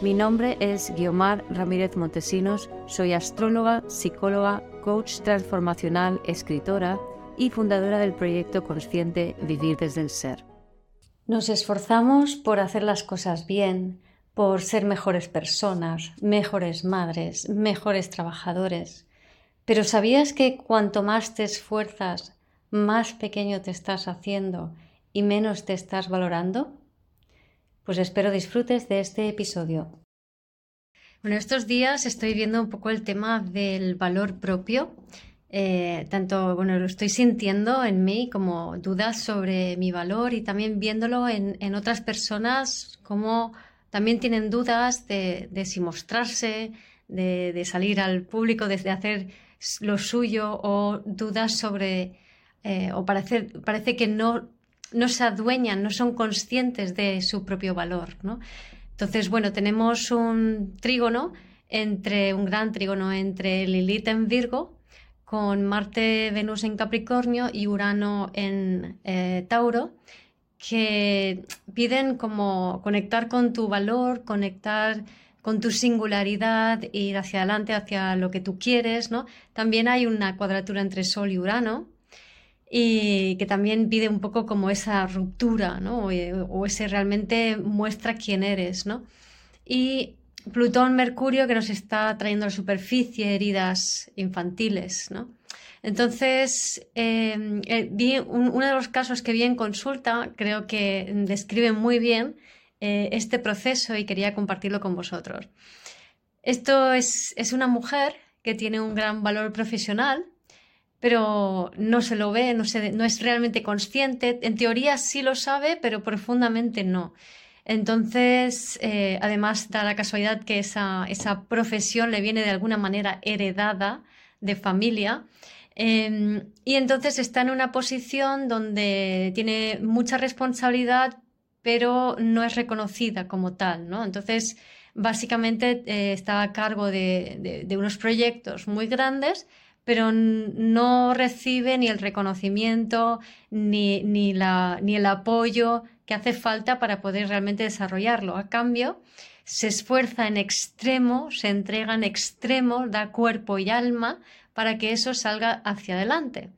Mi nombre es Guiomar Ramírez Montesinos, soy astróloga, psicóloga, coach transformacional, escritora y fundadora del proyecto consciente Vivir desde el Ser. Nos esforzamos por hacer las cosas bien, por ser mejores personas, mejores madres, mejores trabajadores. Pero ¿sabías que cuanto más te esfuerzas, más pequeño te estás haciendo y menos te estás valorando? Pues espero disfrutes de este episodio. Bueno, estos días estoy viendo un poco el tema del valor propio. Eh, tanto, bueno, lo estoy sintiendo en mí como dudas sobre mi valor y también viéndolo en, otras personas como también tienen dudas de, si mostrarse, de, salir al público, de, hacer lo suyo o dudas sobre, eh, o parece, parece que no no se adueñan, no son conscientes de su propio valor. ¿no? Entonces, bueno, tenemos un trígono entre, un gran trígono entre Lilith en Virgo, con Marte, Venus en Capricornio y Urano en eh, Tauro, que piden como conectar con tu valor, conectar con tu singularidad, ir hacia adelante, hacia lo que tú quieres, ¿no? También hay una cuadratura entre Sol y Urano, y que también pide un poco como esa ruptura, ¿no? O, ese realmente muestra quién eres, ¿no? Y Plutón, Mercurio, que nos está trayendo a la superficie heridas infantiles, ¿no? Entonces, em, eh, uno de los casos que vi en consulta creo que describe muy bien eh, este proceso y quería compartirlo con vosotros. Esto es, es una mujer que tiene un gran valor profesional, pero no se lo ve, no, no es realmente consciente. En teoría sí lo sabe, pero profundamente no. Entonces, eh, además da la casualidad que esa, esa, profesión le viene de alguna manera heredada de familia. Em, y entonces está en una posición donde tiene mucha responsabilidad, pero no es reconocida como tal, ¿no? Entonces, básicamente eh, está a cargo de, de unos proyectos muy grandes, pero no recibe ni el reconocimiento ni, ni, la, ni el apoyo que hace falta para poder realmente desarrollarlo. A cambio, se esfuerza en extremo, se entrega en extremo, da cuerpo y alma para que eso salga hacia adelante.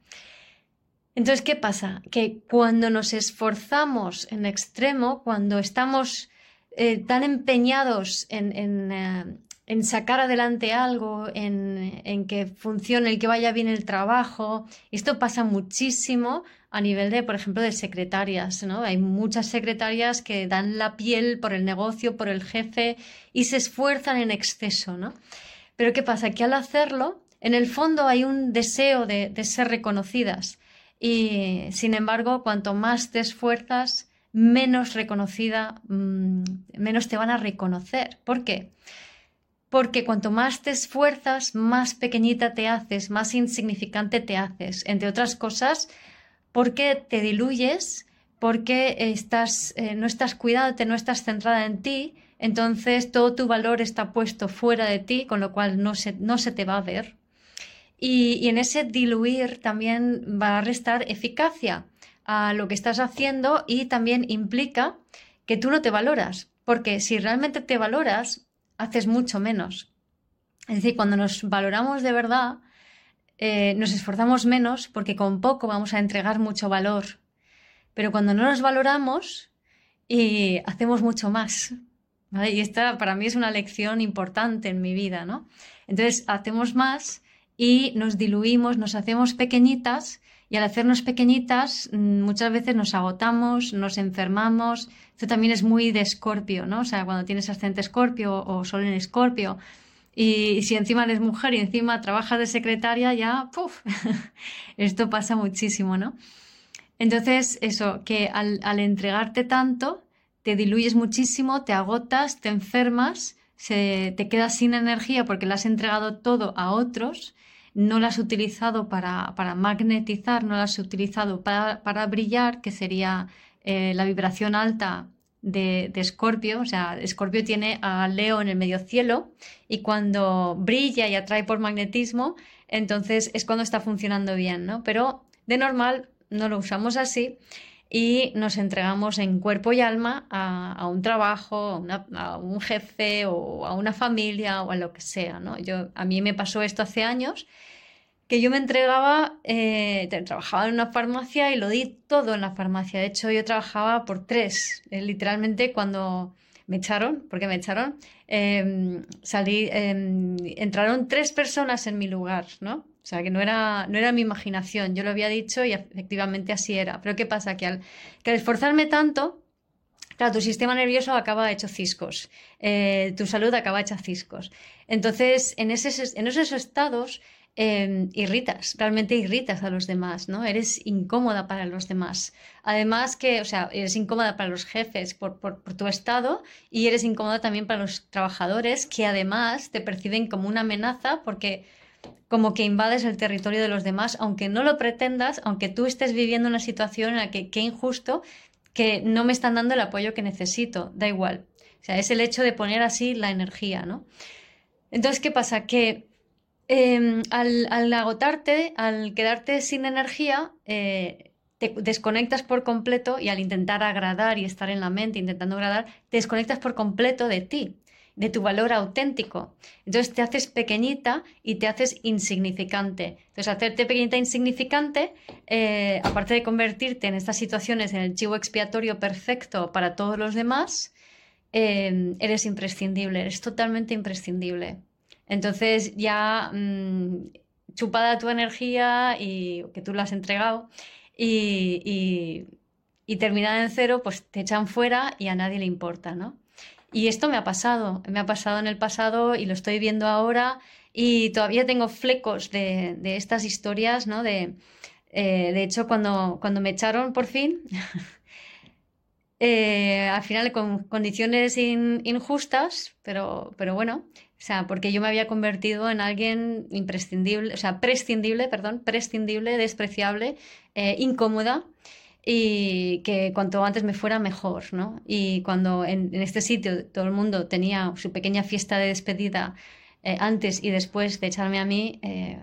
Entonces, ¿qué pasa? Que cuando nos esforzamos en extremo, cuando estamos eh, tan empeñados en, eh, en sacar adelante algo, en, que funcione, en que vaya bien el trabajo. Esto pasa muchísimo a nivel de, por ejemplo, de secretarias, ¿no? Hay muchas secretarias que dan la piel por el negocio, por el jefe y se esfuerzan en exceso, ¿no? Pero ¿qué pasa? Que al hacerlo, en el fondo hay un deseo de, ser reconocidas y, sin embargo, cuanto más te esfuerzas, menos reconocida, mm, menos te van a reconocer. ¿Por qué? Porque cuanto más te esfuerzas, más pequeñita te haces, más insignificante te haces. Entre otras cosas, porque te diluyes, porque estás, eh, no estás cuidándote, no estás centrada en ti, entonces todo tu valor está puesto fuera de ti, con lo cual no se, no se te va a ver. Y, y en ese diluir también va a restar eficacia a lo que estás haciendo y también implica que tú no te valoras, porque si realmente te valoras, haces mucho menos. Es decir, cuando nos valoramos de verdad, eh, nos esforzamos menos porque con poco vamos a entregar mucho valor. Pero cuando no nos valoramos, y hacemos mucho más. Y esta para mí es una lección importante en mi vida, ¿no? Entonces hacemos más y nos diluimos, nos hacemos pequeñitas y al hacernos pequeñitas, mm, muchas veces nos agotamos, nos enfermamos. Esto también es muy de escorpio, ¿no? O sea, cuando tienes ascendente escorpio o sol en escorpio, y si encima eres mujer y encima trabajas de secretaria, ya, ¡puf! Esto pasa muchísimo, ¿no? Entonces, eso, que al, entregarte tanto, te diluyes muchísimo, te agotas, te enfermas, se, te quedas sin energía porque le has entregado todo a otros, no la has utilizado para, magnetizar, no la has utilizado para, brillar, que sería eh, la vibración alta de Escorpio. o sea, Escorpio tiene a Leo en el medio cielo y cuando brilla y atrae por magnetismo, entonces es cuando está funcionando bien, ¿no? Pero de normal no lo usamos así y nos entregamos en cuerpo y alma a, un trabajo, a, un jefe o a una familia o a lo que sea. ¿no? Yo, a mí me pasó esto hace años, que yo me entregaba, eh, trabajaba en una farmacia y lo di todo en la farmacia. De hecho, yo trabajaba por tres. Eh, literalmente cuando me echaron, porque me echaron, em, salí, em, entraron tres personas en mi lugar, ¿no? Sea, que no era, no era mi imaginación, yo lo había dicho y efectivamente así era. Pero ¿qué pasa? Que al, que esforzarme tanto, claro, tu sistema nervioso acaba hecho ciscos, eh, tu salud acaba hecha ciscos. Entonces, en, en esos estados em, irritas, realmente irritas a los demás, ¿no? Eres incómoda para los demás. Además que, o sea, eres incómoda para los jefes por, por, tu estado y eres incómoda también para los trabajadores que además te perciben como una amenaza porque como que invades el territorio de los demás, aunque no lo pretendas, aunque tú estés viviendo una situación en la que qué injusto que no me están dando el apoyo que necesito, da igual. O sea, es el hecho de poner así la energía, ¿no? Entonces, ¿qué pasa? Que em, al, agotarte, al quedarte sin energía, eh, te desconectas por completo y al intentar agradar y estar en la mente intentando agradar, te desconectas por completo de ti de tu valor auténtico. Entonces te haces pequeñita y te haces insignificante. Entonces hacerte pequeñita e insignificante, eh, aparte de convertirte en estas situaciones en el chivo expiatorio perfecto para todos los demás, eh, eres imprescindible, eres totalmente imprescindible. Entonces ya mm, chupada tu energía y que tú la has entregado y, y, y terminada en cero, pues te echan fuera y a nadie le importa, ¿no? Y esto me ha pasado, me ha pasado en el pasado y lo estoy viendo ahora y todavía tengo flecos de, estas historias, ¿no? De, eh, de hecho, cuando, cuando me echaron por fin, eh, al final con condiciones injustas, pero, pero bueno, o sea, porque yo me había convertido en alguien imprescindible, o sea, prescindible, perdón, prescindible, despreciable, eh, incómoda y que cuanto antes me fuera mejor, ¿no? Y cuando en, este sitio todo el mundo tenía su pequeña fiesta de despedida eh, antes y después de echarme a mí, eh,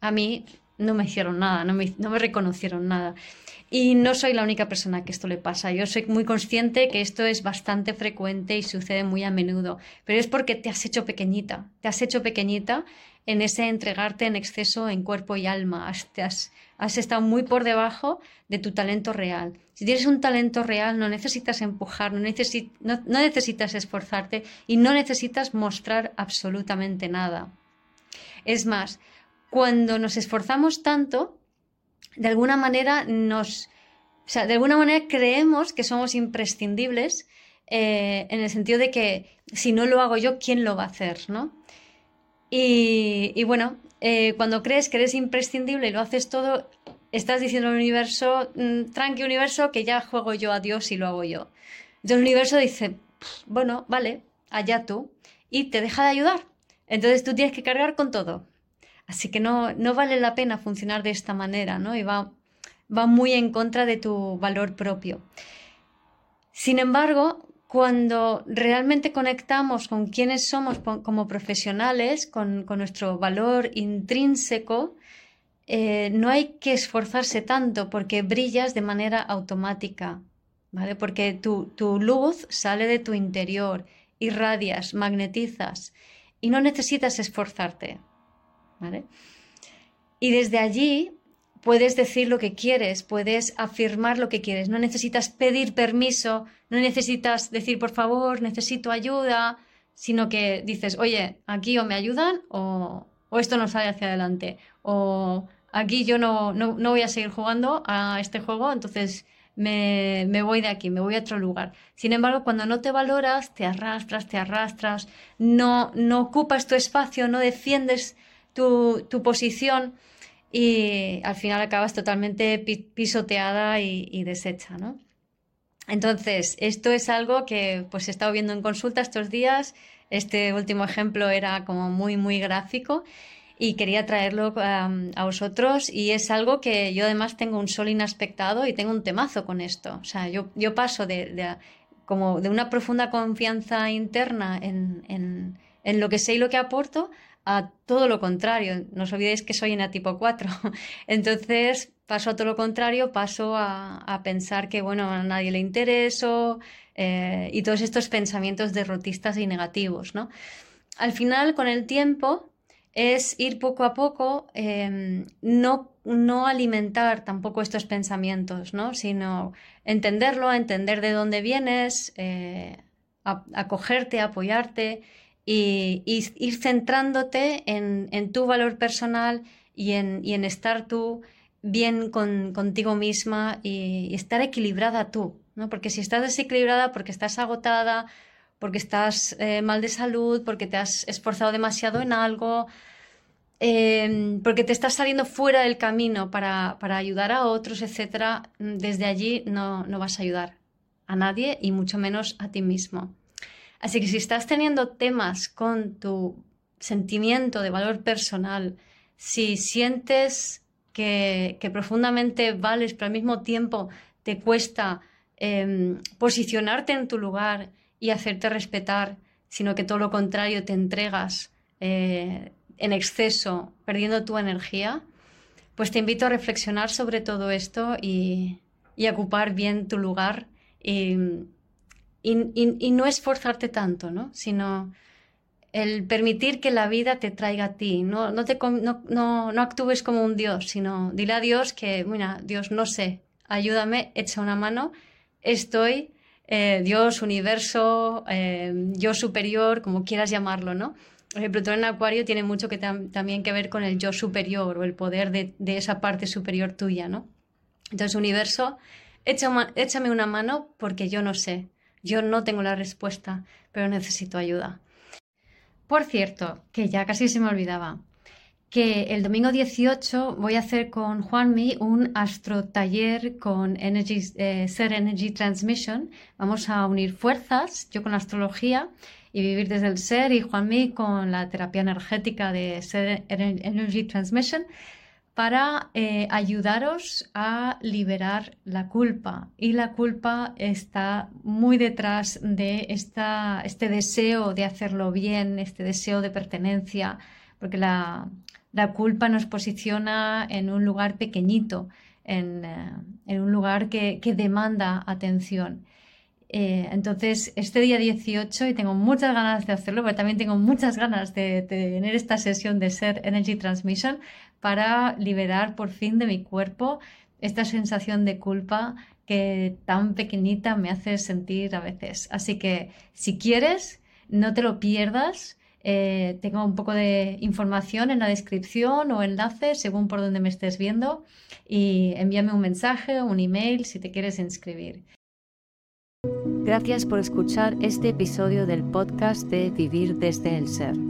a mí no me hicieron nada, no me, no me reconocieron nada. Y no soy la única persona que esto le pasa. Yo soy muy consciente que esto es bastante frecuente y sucede muy a menudo, pero es porque te has hecho pequeñita, te has hecho pequeñita en ese entregarte en exceso en cuerpo y alma. Has, estado muy por debajo de tu talento real. Si tienes un talento real, no necesitas empujar, no necesitas esforzarte y no necesitas mostrar absolutamente nada. Es más, cuando nos esforzamos tanto, de alguna manera nos, o sea, de alguna manera creemos que somos imprescindibles eh, en el sentido de que si no lo hago yo, ¿quién lo va a hacer? ¿no? Y, bueno, eh, cuando crees que eres imprescindible y lo haces todo, estás diciendo al universo, mm, tranqui universo, que ya juego yo a Dios y lo hago yo. Entonces el universo dice, bueno, vale, allá tú, y te deja de ayudar. Entonces tú tienes que cargar con todo. Así que no, no vale la pena funcionar de esta manera, ¿no? Y va, va muy en contra de tu valor propio. Sin embargo, cuando realmente conectamos con quienes somos como profesionales, con, nuestro valor intrínseco, eh, no hay que esforzarse tanto porque brillas de manera automática, ¿vale? Porque tu, tu luz sale de tu interior, irradias, magnetizas y no necesitas esforzarte. Y desde allí puedes decir lo que quieres, puedes afirmar lo que quieres, no necesitas pedir permiso, no necesitas decir, por favor, necesito ayuda, sino que dices, oye, aquí o me ayudan o, esto no sale hacia adelante, o aquí yo no, no, voy a seguir jugando a este juego, entonces me, me, voy de aquí, me voy a otro lugar. Sin embargo, cuando no te valoras, te arrastras, te arrastras, no, no ocupas tu espacio, no defiendes tu, posición y al final acabas totalmente pisoteada y, deshecha, ¿no? Entonces, esto es algo que pues he estado viendo en consulta estos días este último ejemplo era como muy, muy gráfico y quería traerlo a vosotros y es algo que yo además tengo un sol inaspectado y tengo un temazo con esto. O sea, yo, yo paso de, como de una profunda confianza interna en, en, en, lo que sé y lo que aporto a todo lo contrario. No os olvidéis que soy en a tipo 4. Entonces paso a todo lo contrario, paso a, a pensar que bueno, a nadie le intereso eh, y todos estos pensamientos derrotistas y negativos. ¿no? Al final, con el tiempo, es ir poco a poco, em, no, no, alimentar tampoco estos pensamientos, ¿no? sino entenderlo, entender de dónde vienes, eh, acogerte, apoyarte y, ir centrándote en, tu valor personal y en, y en estar tú bien con, contigo misma y, estar equilibrada tú, ¿no? porque si estás desequilibrada, porque estás agotada, porque estás eh, mal de salud, porque te has esforzado demasiado en algo, em, porque te estás saliendo fuera del camino para, ayudar a otros, etc., desde allí no, no, vas a ayudar a nadie y mucho menos a ti mismo. Así que si estás teniendo temas con tu sentimiento de valor personal, si sientes que, profundamente vales, pero al mismo tiempo te cuesta em, posicionarte en tu lugar y hacerte respetar, sino que todo lo contrario, te entregas eh, en exceso, perdiendo tu energía, pues te invito a reflexionar sobre todo esto y, a ocupar bien tu lugar y, no esforzarte tanto, ¿no? sino el permitir que la vida te traiga a ti. No, no, te, no, no, actúes como un Dios, sino dile a Dios que, mira, Dios, no sé, ayúdame, echa una mano, estoy eh, Dios, universo, eh, yo superior, como quieras llamarlo, ¿no? El Plutón en Acuario tiene mucho que también que ver con el yo superior o el poder de, esa parte superior tuya, ¿no? Entonces, universo, échame una mano porque yo no sé, yo no tengo la respuesta, pero necesito ayuda. Por cierto, que ya casi se me olvidaba, que el domingo 18 voy a hacer con Juanmi un astro taller con Energy, eh, Ser Energy Transmission. Vamos a unir fuerzas, yo con la astrología y vivir desde el ser y Juanmi con la terapia energética de Ser Energy Transmission para eh, ayudaros a liberar la culpa. Y la culpa está muy detrás de esta, este deseo de hacerlo bien, este deseo de pertenencia, porque la, la culpa nos posiciona en un lugar pequeñito, en, eh, un lugar que, demanda atención. Eh, entonces, este día 18, y tengo muchas ganas de hacerlo, pero también tengo muchas ganas de, tener esta sesión de ser Energy Transmission para liberar por fin de mi cuerpo esta sensación de culpa que tan pequeñita me hace sentir a veces. Así que si quieres, no te lo pierdas. Eh, tengo un poco de información en la descripción o enlaces según por donde me estés viendo y envíame un mensaje, un email si te quieres inscribir. Gracias por escuchar este episodio del podcast de Vivir desde el Ser.